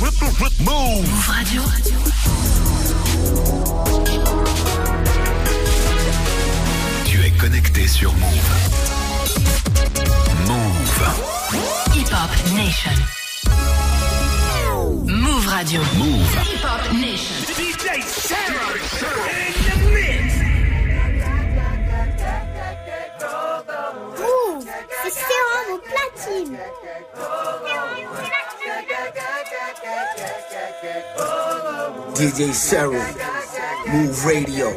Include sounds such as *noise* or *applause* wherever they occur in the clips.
Move Radio. Tu es connecté sur Move. Move. Hip Hop Nation. Move Radio. Move. Hip Hop Nation. DJ Sarah in the mix. Ouh, c'est Sarah au platine. DJ Cyril, Move Radio.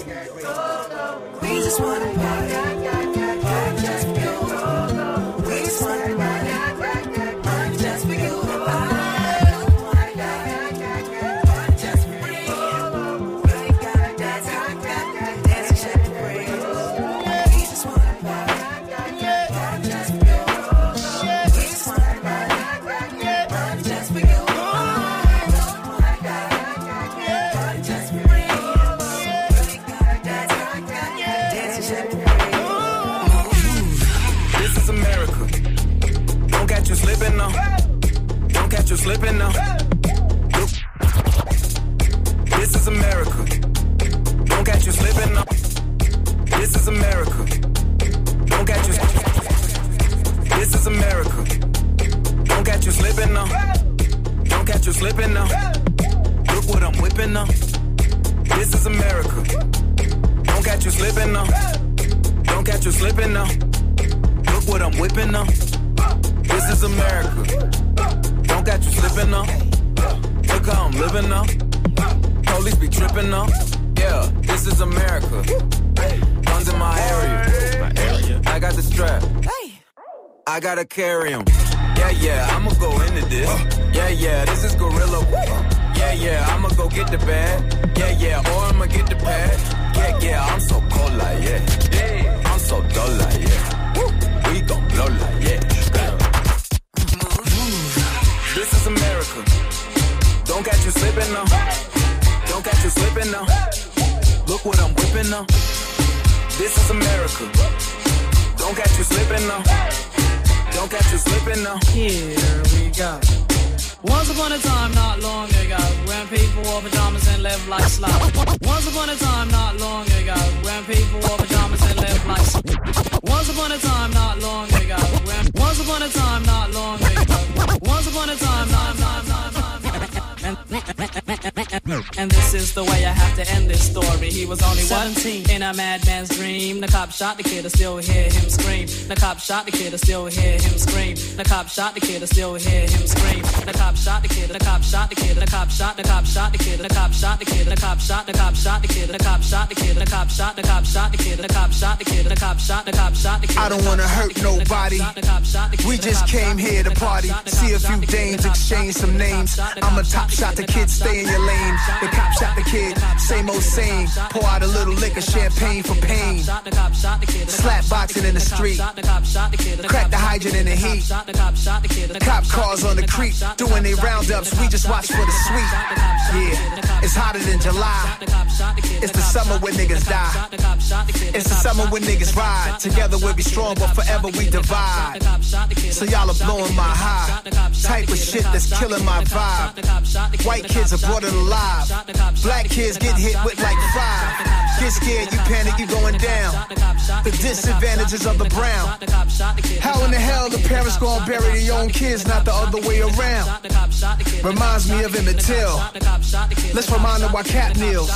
I gotta carry 'em. Yeah, yeah, I'ma go into this. Yeah, yeah, this is gorilla. Yeah, yeah, I'ma go get the bag. Yeah, yeah, or I'ma get the pad. Yeah, yeah, I'm so cold like yeah. I'm so dull like yeah. We gon' blow like yeah. This is America. Don't catch you slipping now. Don't catch you slipping now. Look what I'm whipping now. This is America. Don't catch you slipping now. Don't catch you slipping now. Here we go. Once upon a time, not long ago, when people wore pajamas and lived like slouch. Once upon a time, not long ago, when people wore pajamas and lived like slouch. Once upon a time, not long ago, when once upon a time, not long ago, once upon a time, not not not not. And, and this is the way I have to end this story. He was only 17 in a madman's dream. The cop shot the kid, I still hear him scream. The cop shot the kid, I still hear him scream. The cop shot the kid, I still hear him scream. The cop shot the kid, the cop shot the kid, the cop shot, the cop shot the kid, the cop shot the kid, the cop shot, the cop shot the kid, the cop shot the kid, the cop shot, the cop shot the kid, the cop shot the kid, the cop shot, the cop shot the kid. I don't wanna hurt nobody. We just came here to party. See a few dames, exchange some names. I'm a top shot, the kid stay in your lane. The cop shot the kid, same old same. Pour out a little liquor, champagne for pain. Slap boxing in the street. Crack the hydrant in the heat. Cop cars on the creek, doing their roundups. We just watch for the sweet. Yeah, it's hotter than July. It's the summer when niggas die. It's the summer when niggas ride. Together we'll be strong, but forever we divide. So y'all are blowing my high. Type of shit that's killing my vibe. White kids are brought alive. Black kids get hit with like five. Get scared, you panic, you going down. The disadvantages of the brown. How in the hell the parents gonna bury their own kids, not the other way around? Reminds me of Emmett Till. Let's remind them why Cap kneels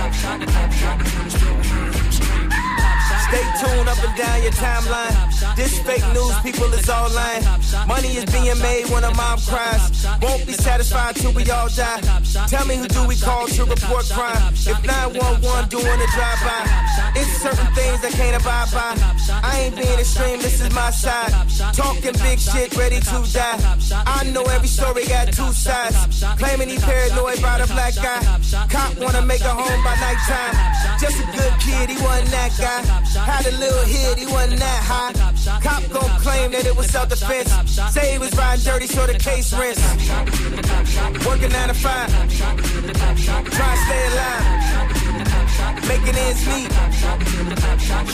clap, shot, the clap, shot, the Stay tuned up and down your timeline. This fake news, people is all lying. Money is being made when a mom cries. Won't be satisfied till we all die. Tell me who do we call to report crime? If 911 doing a drive-by, it's certain things I can't abide by. I ain't being extreme, this is my side. Talking big shit, ready to die. I know every story got two sides. Claiming he paranoid about a black guy. Cop wanna make a home by nighttime. Just a good kid, he wasn't that guy. Had a little hit, he wasn't that high. Cop gon' claim that it was self-defense. Say he was riding dirty, so the case rinse. Working nine to five, trying to stay alive. Making ends meet.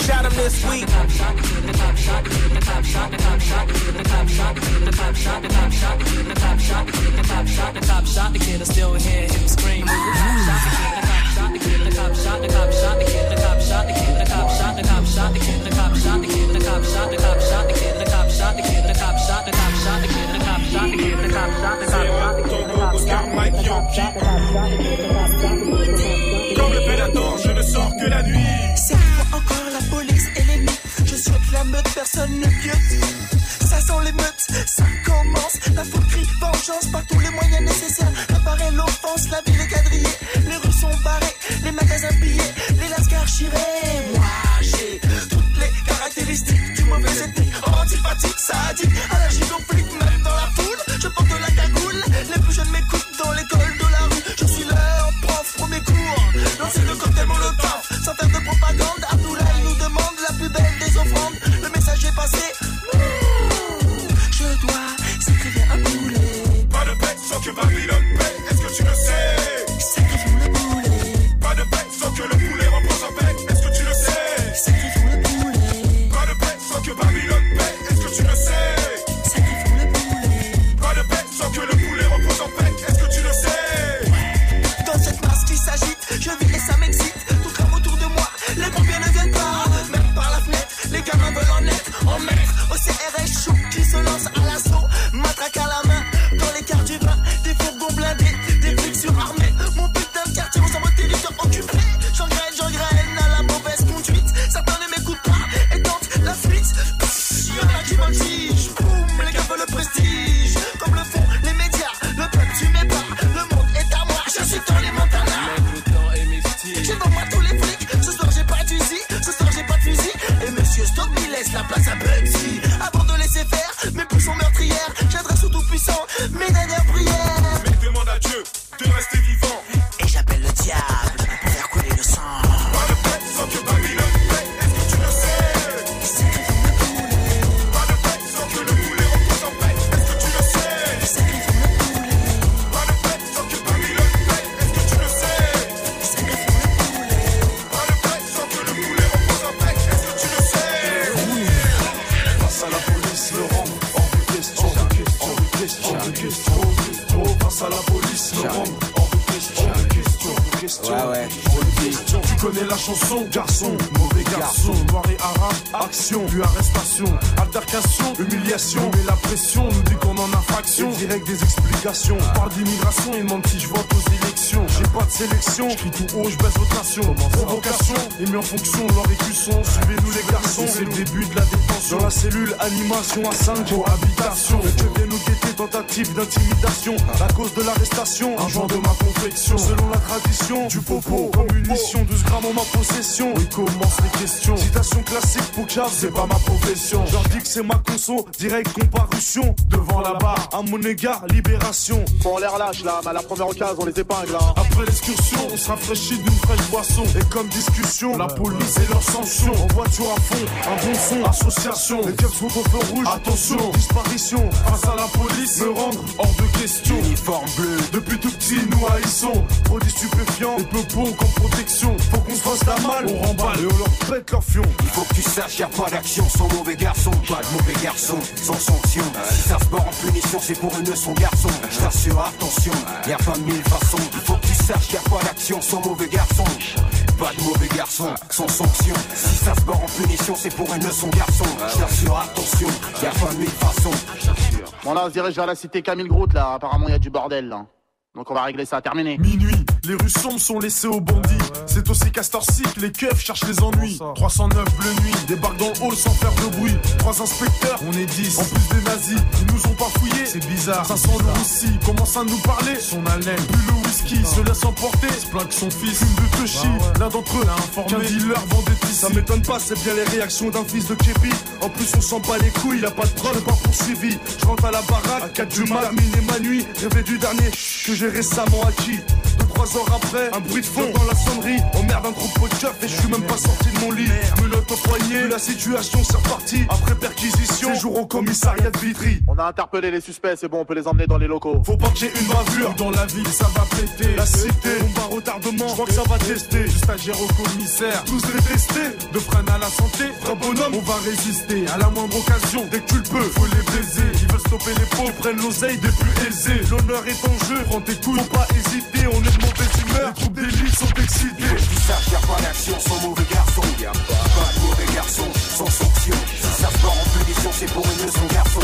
Shot him this week. The cop shot the kid, I still hear him scream. The cop shot the kid, the cop shot the cop shot the kid, the cop shot the kid, the cop shot the cop shot the kid, the cop shot the kid, the cop shot the cop shot the kid, the cop shot the kid, the cop shot the cop shot the kid, the cop shot the kid, the cop shot the cop shot the kid, the cop shot the kid, the cop shot the cop shot the kid, the cop shot the kid. Comme le prédateur, je ne sors que la nuit. Cette fois encore la police et les. Je souhaite la meute, personne ne piote. Sent l'émeute, ça commence. La foule crie vengeance par tous les moyens nécessaires. Apparaît l'offense, la ville est quadrillée. Les rues sont barrées, les magasins pillés, les lascars chirés. Moi, j'ai toutes les caractéristiques du mauvais ethnie. Antipathique, sadique, allergique au flic, connais la chanson, garçon, mauvais garçon, noir et arabe, action, puis arrestation, altercation, humiliation, mais la pression nous dit qu'on en a fraction. Et direct des explications, on parle d'immigration, ils demandent si je vote aux élections. J'ai pas de sélection, je crie tout haut, je baisse votre nation. Provocation, et mis en fonction de leur écusson. Suivez-nous les garçons, c'est le début de la détention. Dans la cellule, animation à 5 cohabitation. Que viens nous guetter, tentative d'intimidation. La cause de l'arrestation, un genre de ma confection. Selon la tradition, du popo, comme munition, 12 grammes en ma possession. Oui, commence les questions. Citation classique pour Chav, c'est pas ma profession. J'en dis que c'est ma conso, direct comparution. Devant la barre, à mon égard, libération. Bon, on les relâche là, mais à la première occasion, on les épingle là. Après l'excursion, on se rafraîchit d'une fraîche boisson. Et comme discussion, la police et leur sanction. En voiture à fond, un bon son, association. Les keufs sont au feu rouge, attention, disparition. Face à la police, me rendre hors de question. Uniforme bleu. Depuis tout petit, nous haïssons. Produits stupéfiants et peu bon comme protection. Faut qu'on se fasse la malle, on remballe et on leur pète leur fion. Il faut que tu saches, y a pas d'action sans mauvais garçon, pas de mauvais garçon, sans sanction. Si ça se barre en punition, c'est pour une leçon garçon. Je t'assure, attention, y a pas mille façons. Il faut que tu saches, y a pas d'action sans mauvais garçon. Pas de mauvais garçon, sans sanction. Si ça se barre en punition, c'est pour une leçon garçon. Je t'assure, attention, y a pas mille façons. Bon, là, on se dirige vers la cité Camille Groot là. Apparemment, il y a du bordel là. Donc, on va régler ça. Terminé. Minuit, les rues sombres sont laissées aux bandits. C'est aussi Castor Cycle, les keufs cherchent les ennuis. 309 bleu nuit, débarque dans le hall sans faire de bruit. Trois inspecteurs, on est 10. En plus des nazis, ils nous ont pas fouillés. C'est bizarre. 500 le Russie, commence à nous parler. Son haleine, plus le whisky, se laisse emporter. Se plaint que son fils, fume de Toshi. L'un d'entre eux l'a informé. Qu'un dealer vendait ici. Ça m'étonne pas, c'est bien les réactions d'un fils de Képi. En plus, on sent pas les couilles, y a pas de preuve, pas poursuivi. Je rentre à la baraque, à 4 du mat, terminé ma nuit. Rêver du dernier que j'ai récemment acquis heures après, un bruit de fond dans la sonnerie. Oh merde, un groupe de chef et je suis même pas sorti de mon lit. Menotte au la situation c'est reparti. Après perquisition, séjour au commissariat de Vitry. On a interpellé les suspects, c'est bon, on peut les emmener dans les locaux. Faut pas que j'ai une bavure dans la ville, ça va péter. La cité, bombe à retardement, je crois que ça va tester. Juste agir au commissaire, tous détestés. De freine à la santé, vrai bonhomme, on va résister. À la moindre occasion, dès que tu le peux, faut les baiser. Ils veulent stopper les pauvres, prennent l'oseille des plus aisés. L'honneur est en jeu, prends tes couilles, faut pas hésiter, on est mauvaise humeur, les troupes d'élite sont excités. Qui savent faire pas l'action sont mauvais garçons. Y'a pas de mauvais garçon, sans sanction. Ils savent pas en punition, c'est pour une leçon garçon.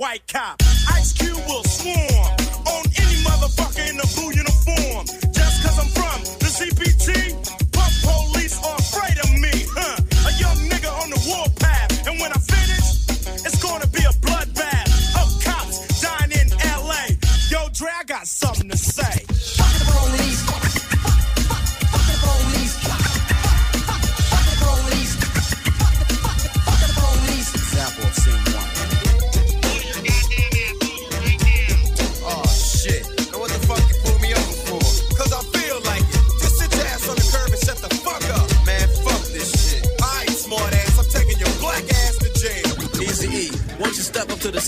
white cop.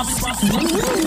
Bobby Russell.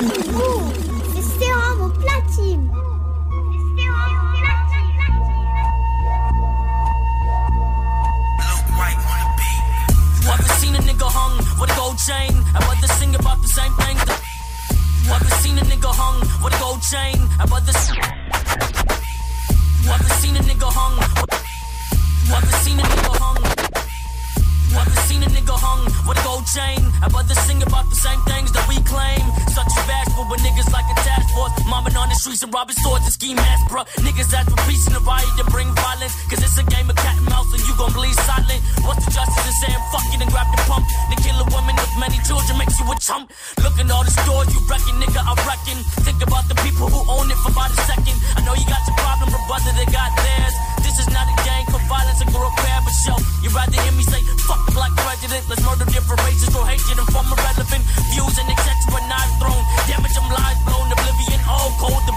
rocking all the stores, you wrecking, nigga, I reckon. Think about the people who own it for about a second. I know you got your problem, but brother, they got theirs. This is not a gang for violence and grow pair, but show. You rather hear me say, fuck black president, let's murder different races, throw hatred and form irrelevant views and etc. Knives thrown, damage them lives blown, oblivion, all cold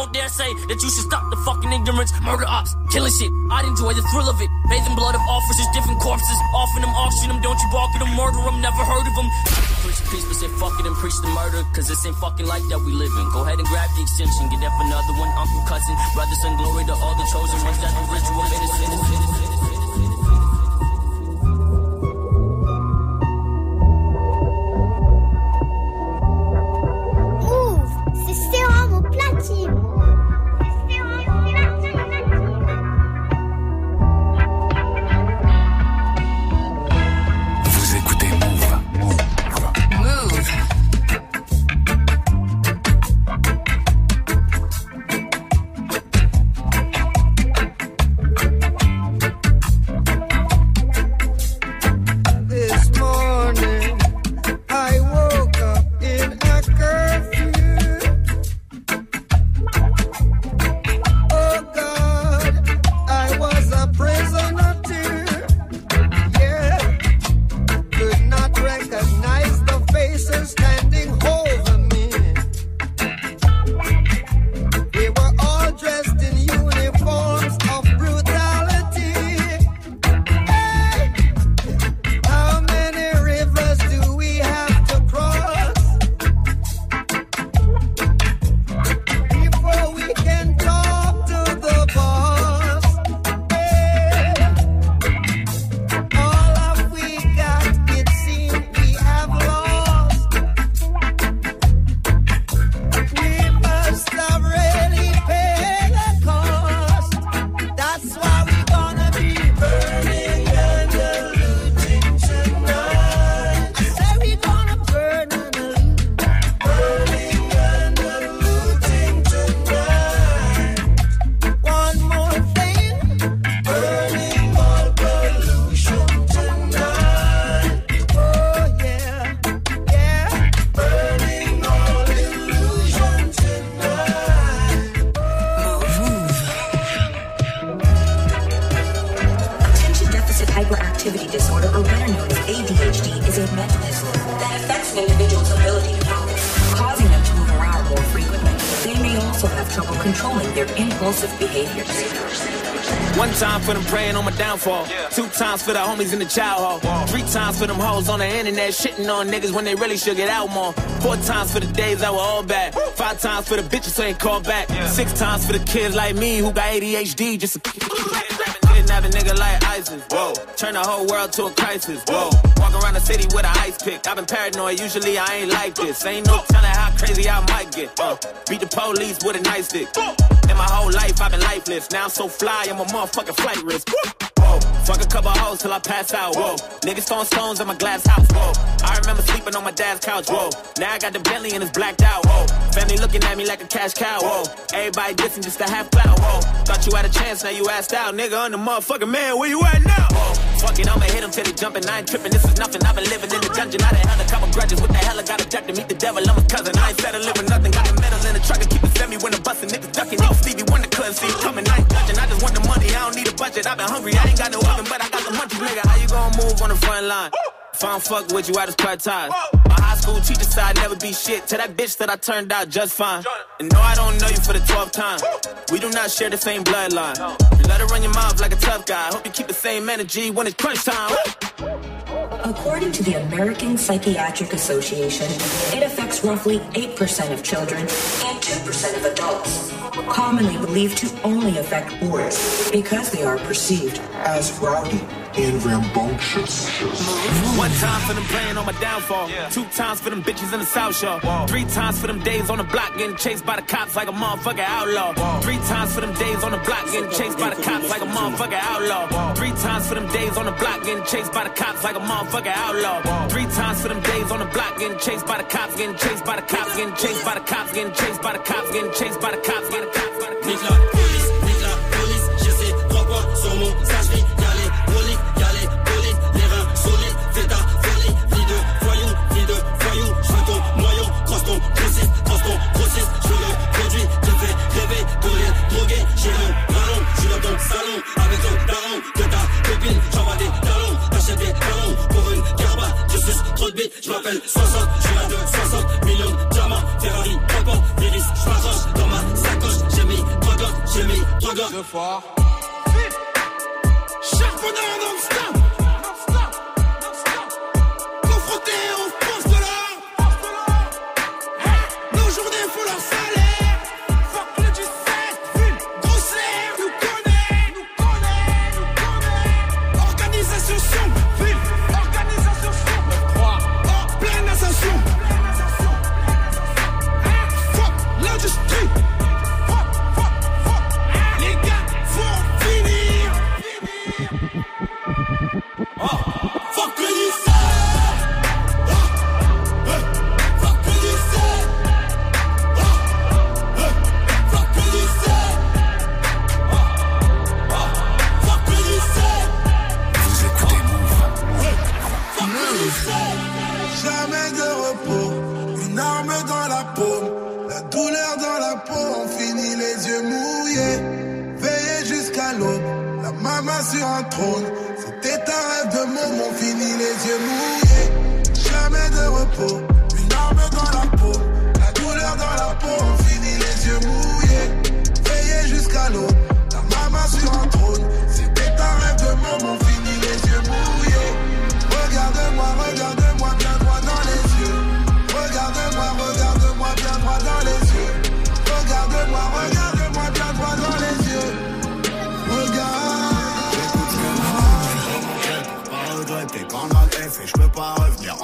won't dare say that you should stop the fucking ignorance. Murder ops, killing shit. I'd enjoy the thrill of it. Bathing blood of officers, different corpses. Offering them, auction them. Don't you bark at them, murder them. Never heard of them. Preach peace, but say fuck it and preach the murder. Cause this ain't fucking life that we live in. Go ahead and grab the extension. Get up another one. Uncle, cousin, Brothers and glory to all the chosen ones. that the ritual. Innocent, innocent. One time for them praying on my downfall. Two times for the homies in the child hall. Three times for them hoes on the internet shitting on niggas when they really should get out more. Four times for the days that were all bad. Five times for the bitches who ain't called back. Six times for the kids like me who got ADHD just to kidnap a nigga like ISIS. Whoa. Turn the whole world to a crisis. Whoa. Walk around the city with an ice pick. I've been paranoid. Usually I ain't like this. Ain't no telling how crazy I might get. Uh, beat the police with a nice stick. In my whole life I've been lifeless. Now I'm so fly, I'm a motherfucking flight risk. Whoa. Fuck a couple hoes till I pass out. Whoa. Niggas throwing stones at my glass house. Whoa. I remember sleeping on my dad's couch. Whoa. Now I got the Bentley and it's blacked out. Whoa. Family looking at me like a cash cow. Whoa. Everybody dissing just to have clout. Whoa. Thought you had a chance, now you asked out. Nigga, I'm the motherfucking man. Where you at now? Fuck it, I'ma hit him till they jumping. I ain't tripping. This is nothing. I've been living in the dungeon. I done held a couple grudges. What the hell? I got a jack to meet the devil. I'm a cousin. I ain't settling with nothing. Got the metal in the truck and keep it semi when the bustin' niggas ducking. Niggas Stevie Wonder couldn't see it coming. I ain't judging. I just want the money. I don't need a budget. I've been hungry. I ain't got no oven, but I got the munchies, nigga. How you gonna move on the front line? If I don't fuck with you, I just cut ties. My high school teacher said I'd never be shit. To that bitch that I turned out just fine. And no, I don't know you for the 12th time. We do not share the same bloodline. You let her run your mouth like a tough guy. Hope you keep the same energy when it's crunch time. According to the American Psychiatric Association, it affects roughly 8% of children and 2% of adults, commonly believed to only affect boys because they are perceived as rowdy and rambunctious. One time for them playing on my downfall. Two times for them bitches in the South Shore. Three times for them days on the block getting chased by the cops like a motherfucking outlaw. Three times for them days on the block getting chased by the cops like a motherfucking outlaw. Three times for them days on the block getting chased by the cops like a motherfucking outlaw. Three times for them days on the block getting chased by the cops, getting chased by the cops, getting chased by the cops, getting chased by the cops, getting chased by the cops, getting cops by the cops. Nique la police, nique la police, je sais trois points sur mon sage Deux fois.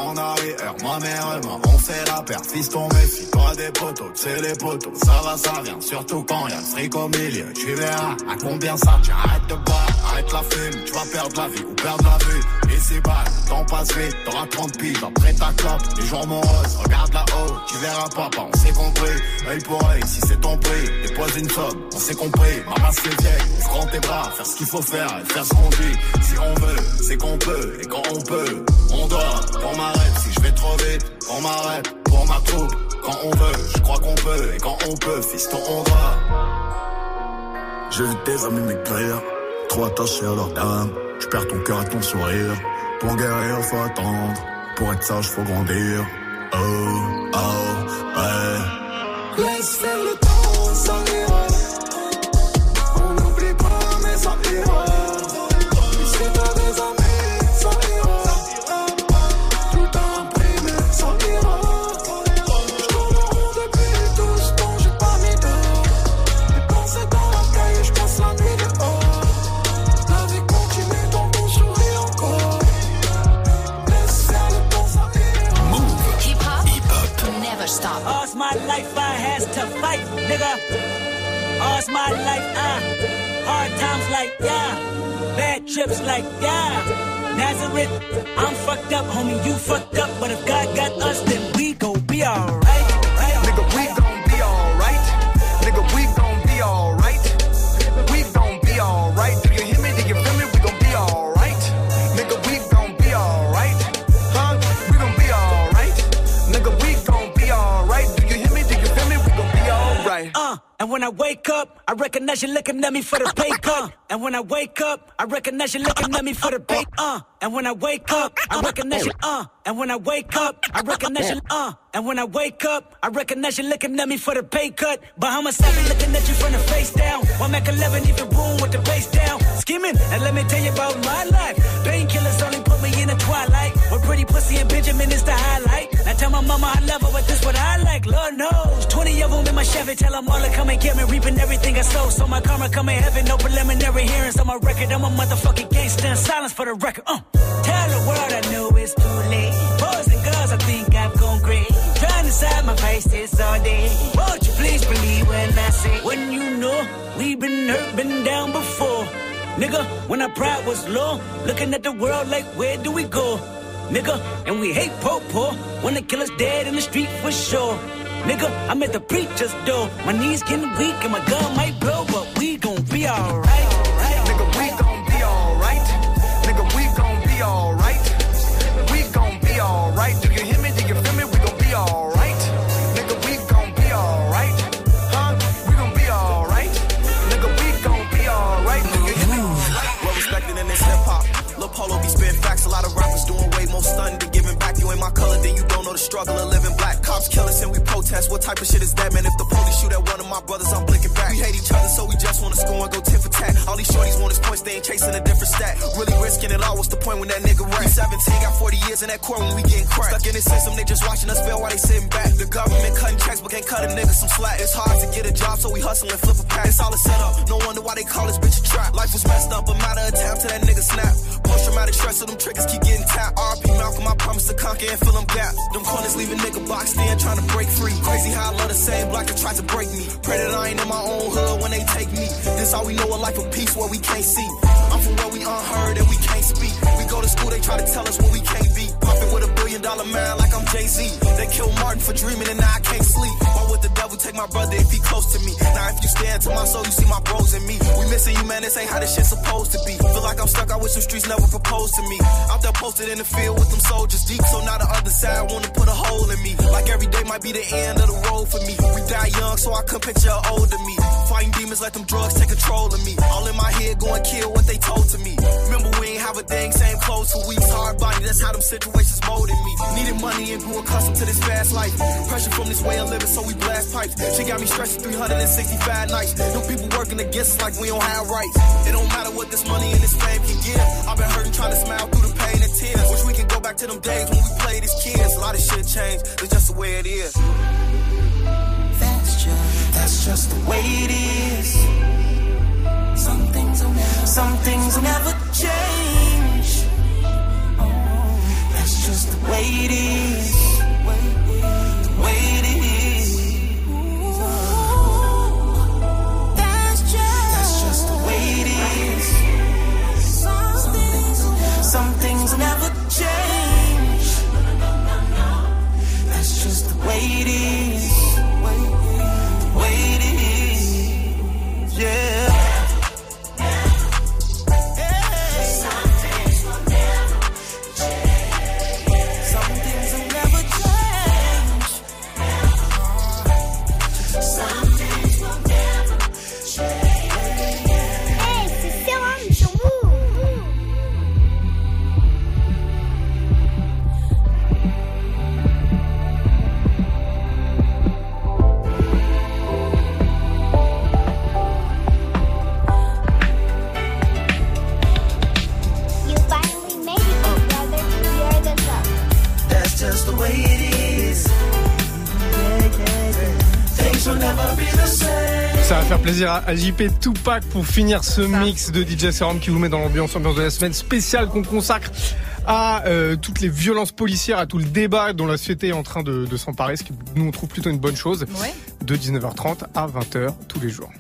En. Ma mère et moi, on fait la paire, fiston, méfie-toi des poteaux, c'est les poteaux, ça va, ça vient, surtout quand y'a le fric au milieu. Tu verras à combien ça tient, arrête de boire, arrête la fume, tu vas perdre la vie ou perdre la vue. Et c'est bas, temps passe vite, t'auras 30 piges après ta clope, les jours moroses, regarde là-haut, tu verras papa, on s'est compris, œil pour œil, si c'est ton prix, dépose une somme, on s'est compris, ma c'est vieille, ouvre grand tes bras, faire ce qu'il faut faire et faire ce qu'on dit, si on veut, c'est qu'on peut, et quand on peut, on doit, qu'on m'arrête, si je vais trop vite, on m'arrête, pour ma troupe, quand on veut, je crois qu'on peut, et quand on peut, fiston on doit. J'ai vu tes amis maigrir, Trop attaché à leur dame, je perds ton cœur et ton sourire. Pour guérir, faut attendre. Pour être sage, faut grandir. Oh, Nazareth, I'm fucked up, homie, you fucked up. But if God got us, then we gon' be alright. Nigga, we gon' be alright. Nigga, we gon' be alright. We gon' be alright. Do you hear me? Do you feel me? We gon' be alright. Nigga, we gon' be alright. Huh? We gon' be alright. Nigga, we gon' be alright. Do you hear me? Do you feel me? We gon' be alright. Uh, and when I wake up, I recognize you looking at me for the pay cut. *laughs* And when I wake up, I recognize you looking at me for the pay. Uh, and when I wake up, I recognize you. Uh, and when I wake up, I recognize you. Uh, and when I wake up, I recognize you looking at me for the pay cut. Bahamas 7 looking at you from the face down. One Mac 11 even boom with the bass down. Scheming, and let me tell you about my life. Painkillers only put me in the twilight. With pretty pussy and Benjamin is the highlight. Now tell my mama I love her, but this what I like. Lord knows. 20 of them in my Chevy, tell them all to come and get me. Reaping everything I sow. So my karma come in heaven, no preliminary hearings on my record. I'm a motherfucking gangster in silence for the record. Uh. Tell the world I know it's too late. Boys and girls, I think I've gone great. Trying to side my face this all day. Won't you please believe when I say, when you know we've been hurt, been down before. Nigga, when our pride was low, looking at the world like, where do we go? Nigga, and we hate po po when the killer's dead in the street for sure. Nigga, I'm at the preacher's door. My knees getting weak and my gun might blow, but we gon' be alright. Nigga, we gon' be alright. Nigga, we gon' be alright. We gon' be alright. Do you hear me? Do you feel me? We gon' be alright. Nigga, we gon' be alright. Huh? We gon' be alright. Nigga, we gon' be alright. Do you hear me? Well respected in this hip hop. Lil Polo be spitting facts. A lot of rappers doing way more stunning than giving back. You ain't my color, then you don't know the struggle of living black. Cops kill us and we protest. What type of shit is that, man? If the police shoot at one of my brothers, I'm blinking back. We hate each other, so we just wanna score and go tit for. All these shorties want is points, they ain't chasing a different stat. Really risking it all. What's the point when that nigga rap? We 17, got 40 years in that court when we getting cracked. Stuck in this system, they just watching us fail while they sitting back. The government cutting checks, but can't cut a nigga some slack. It's hard to get a job, so we hustle and flip a pack. It's all a setup. No wonder why they call this bitch a trap. Life was messed up, a matter of time till that nigga snap. Post traumatic stress, so them triggers keep getting tapped. RP Malcolm, I promise to conquer and fill them gaps. Them corners leave a nigga boxed in, trying to break free. Crazy how I love the same block that tried to break me. Pray that I ain't in my own hood when they take me. This all we know a life of peace where we can't see. I'm from where we unheard and we can't speak. We go to school, they try to tell us what we can't be. Popping with a billion dollar man like I'm Jay Z. They killed Martin for dreaming and now I can't sleep. Why would the devil take my brother if he close to me? Now if you stand to my soul, you see my bros and me. We missing you, man. This ain't how this shit supposed to be. Feel like I'm stuck out with some streets never proposed to me. Out there posted in the field with them soldiers deep, so now the other side wanna put a hole in me. Like every day might be the end of the road for me. We die young, so I couldn't picture an older me. Fighting demons, let them drugs take control of me. All in my head, going kill what they told to me. Remember, we ain't have a thing, same clothes for weeks. Hard that's how them situations molded me. Needed money and grew accustomed to this fast life. Pressure from this way of living, so we blast pipes. She got me stressing 365 nights. Them people working against us like we don't have rights. It don't matter what this money and this fame can give. I've been hurting, trying to smile through the pain and tears. Wish we can go back to them days when we played as kids. A lot of shit changed, it's just the way it is. That's just, that's just the way it is. Some things will never, some things will never change. Just the way it is. Plaisir à JP Tupac pour finir ce mix de DJ Serum qui vous met dans l'ambiance ambiance de la semaine spéciale qu'on consacre à euh, toutes les violences policières, à tout le débat dont la société est en train de, de s'emparer, ce qui nous on trouve plutôt une bonne chose, Ouais. de 19h30 à 20h tous les jours.